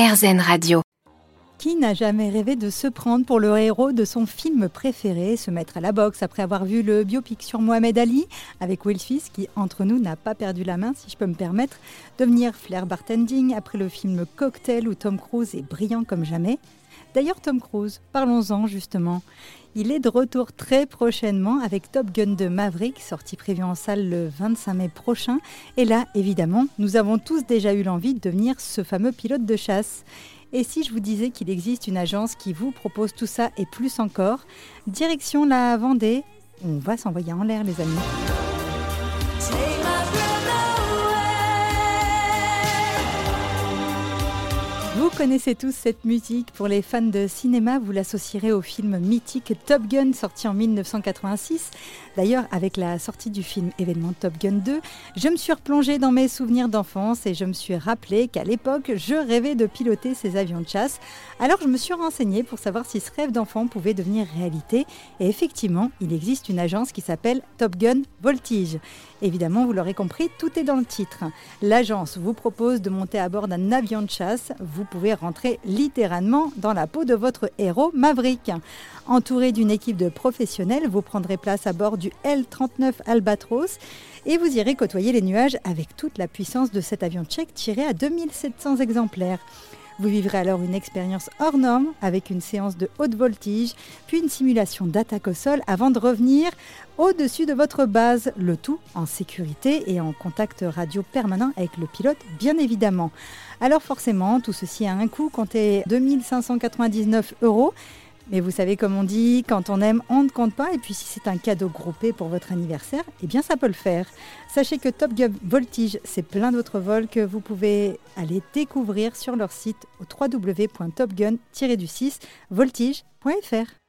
RZN Radio. Qui n'a jamais rêvé de se prendre pour le héros de son film préféré, se mettre à la boxe après avoir vu le biopic sur Mohamed Ali avec Will Smith qui, entre nous, n'a pas perdu la main, si je peux me permettre, devenir flair bartending après le film Cocktail où Tom Cruise est brillant comme jamais D'ailleurs, Tom Cruise, parlons-en justement. Il est de retour très prochainement avec Top Gun de Maverick, sorti prévu en salle le 25 mai prochain. Et là, évidemment, nous avons tous déjà eu l'envie de devenir ce fameux pilote de chasse. Et si je vous disais qu'il existe une agence qui vous propose tout ça et plus encore, direction la Vendée, on va s'envoyer en l'air les amis. Vous connaissez tous cette musique. Pour les fans de cinéma, vous l'associerez au film mythique Top Gun sorti en 1986. D'ailleurs, avec la sortie du film événement Top Gun 2, je me suis replongée dans mes souvenirs d'enfance et je me suis rappelé qu'à l'époque, je rêvais de piloter ces avions de chasse. Alors, je me suis renseignée pour savoir si ce rêve d'enfant pouvait devenir réalité. Et effectivement, il existe une agence qui s'appelle Top Gun Voltige. Évidemment, vous l'aurez compris, tout est dans le titre. L'agence vous propose de monter à bord d'un avion de chasse. Vous rentrer littéralement dans la peau de votre héros Maverick. Entouré d'une équipe de professionnels, vous prendrez place à bord du L-39 Albatros et vous irez côtoyer les nuages avec toute la puissance de cet avion tchèque tiré à 2700 exemplaires. Vous vivrez alors une expérience hors norme avec une séance de haute voltige, puis une simulation d'attaque au sol avant de revenir au-dessus de votre base, le tout en sécurité et en contact radio permanent avec le pilote, bien évidemment. Alors forcément, tout ceci a un coût, comptez 2599 euros. Mais vous savez, comme on dit, quand on aime, on ne compte pas. Et puis, si c'est un cadeau groupé pour votre anniversaire, eh bien, ça peut le faire. Sachez que Top Gun Voltige, c'est plein d'autres vols que vous pouvez aller découvrir sur leur site au www.topgun-du6voltige.fr.